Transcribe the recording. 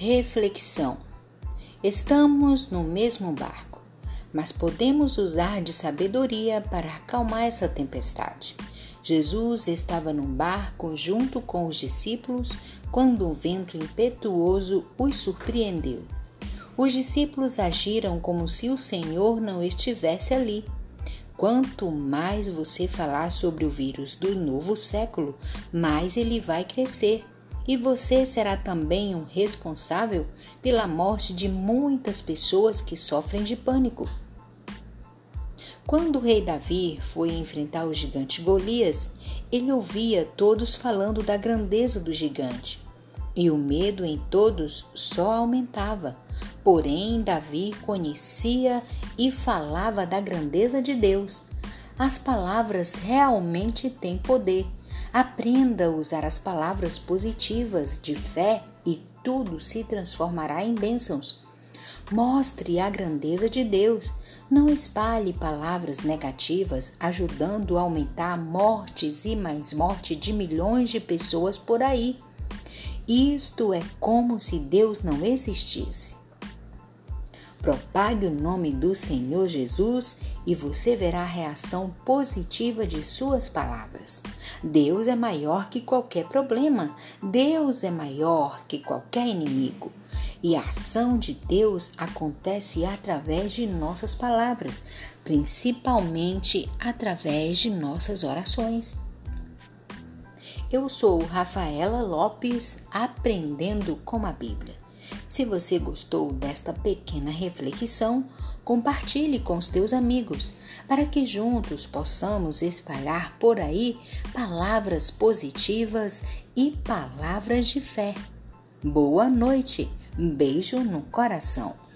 Reflexão: Estamos no mesmo barco, mas podemos usar de sabedoria para acalmar essa tempestade. Jesus estava num barco junto com os discípulos quando um vento impetuoso os surpreendeu. Os discípulos agiram como se o Senhor não estivesse ali. Quanto mais você falar sobre o vírus do novo século, mais ele vai crescer. E você será também um responsável pela morte de muitas pessoas que sofrem de pânico. Quando o rei Davi foi enfrentar o gigante Golias, ele ouvia todos falando da grandeza do gigante. E o medo em todos só aumentava. Porém, Davi conhecia e falava da grandeza de Deus. As palavras realmente têm poder. Aprenda a usar as palavras positivas de fé e tudo se transformará em bênçãos. Mostre a grandeza de Deus. Não espalhe palavras negativas, ajudando a aumentar mortes e mais morte de milhões de pessoas por aí. Isto é como se Deus não existisse. Propague o nome do Senhor Jesus e você verá a reação positiva de suas palavras. Deus é maior que qualquer problema, Deus é maior que qualquer inimigo. E a ação de Deus acontece através de nossas palavras, principalmente através de nossas orações. Eu sou Rafaela Lopes, aprendendo com a Bíblia. Se você gostou desta pequena reflexão, compartilhe com os teus amigos, para que juntos possamos espalhar por aí palavras positivas e palavras de fé. Boa noite, beijo no coração.